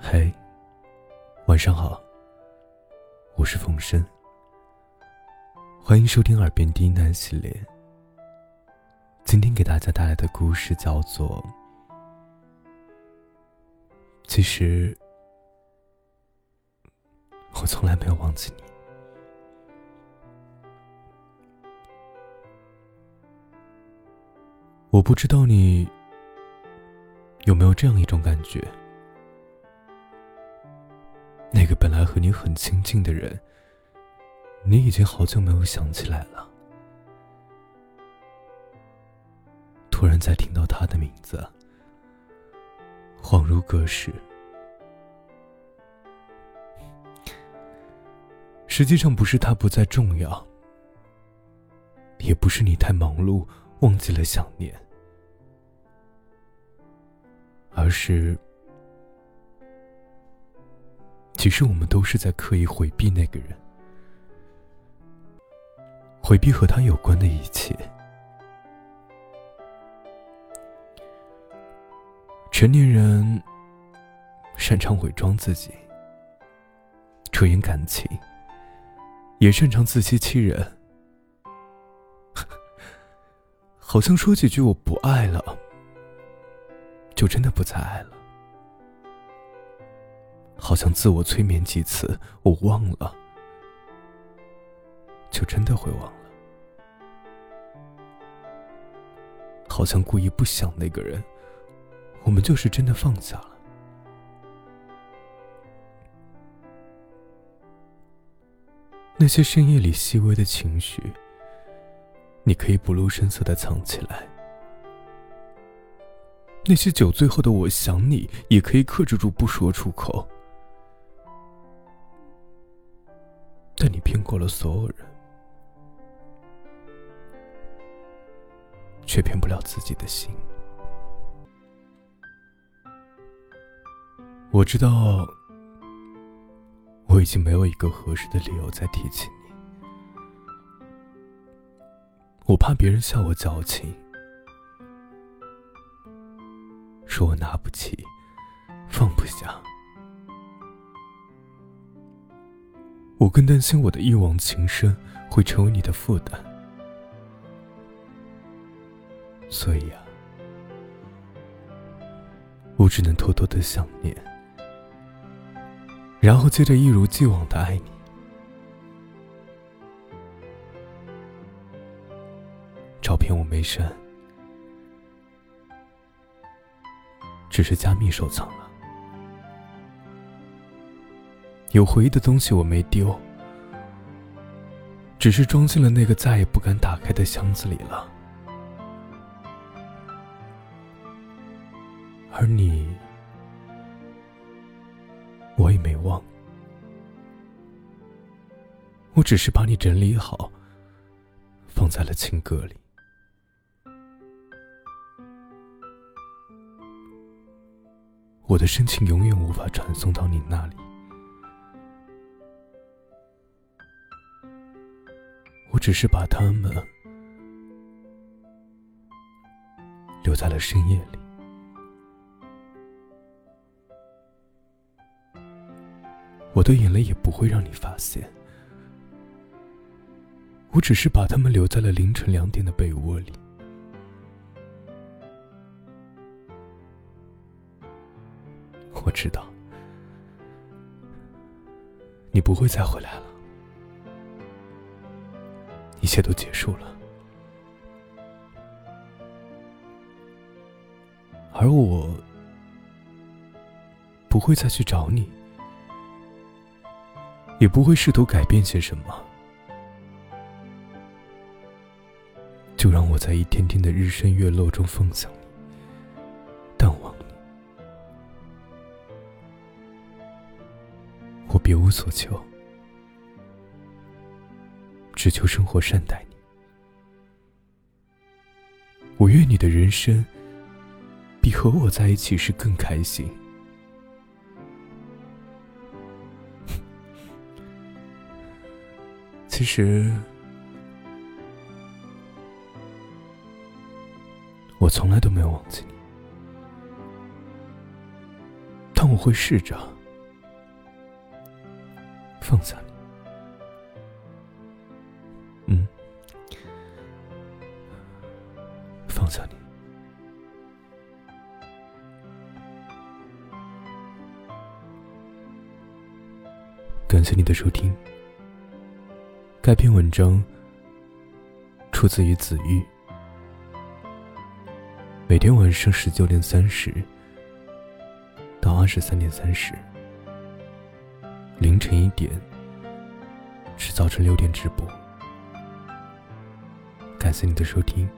嘿，晚上好，我是风声，欢迎收听《耳边低喃》系列。今天给大家带来的故事叫做《其实我从来没有忘记你》。我不知道你有没有这样一种感觉。本来和你很亲近的人，你已经好久没有想起来了。突然再听到他的名字，恍如隔世。实际上不是他不再重要，也不是你太忙碌忘记了想念，而是。其实我们都是在刻意回避那个人，回避和他有关的一切。成年人擅长伪装自己，遮掩感情，也擅长自欺欺人。好像说几句“我不爱了”，就真的不再爱了。好像自我催眠几次，我忘了，就真的会忘了。好像故意不想那个人，我们就是真的放下了。那些深夜里细微的情绪，你可以不露声色的藏起来；那些酒醉后的我想你，也可以克制住不说出口。但你骗过了所有人，却骗不了自己的心。我知道，我已经没有一个合适的理由再提起你。我怕别人笑我矫情，说我拿不起，放不下。我更担心我的一往情深会成为你的负担，所以啊，我只能偷偷的想念，然后接着一如既往的爱你。照片我没删，只是加密收藏了。有回忆的东西我没丢，只是装进了那个再也不敢打开的箱子里了。而你，我也没忘，我只是把你整理好，放在了情歌里。我的深情永远无法传送到你那里。只是把他们留在了深夜里，我的眼泪也不会让你发现。我只是把他们留在了凌晨两点的被窝里。我知道，你不会再回来了。一切都结束了，而我不会再去找你，也不会试图改变些什么，就让我在一天天的日升月落中奉向你，淡忘你。我别无所求。只求生活善待你，我愿你的人生比和我在一起时更开心。其实，我从来都没有忘记你，但我会试着放下放下你。感谢你的收听。该篇文章出自于子玉。每天晚上十九点三十到二十三点三十，凌晨一点至早晨六点直播。感谢你的收听。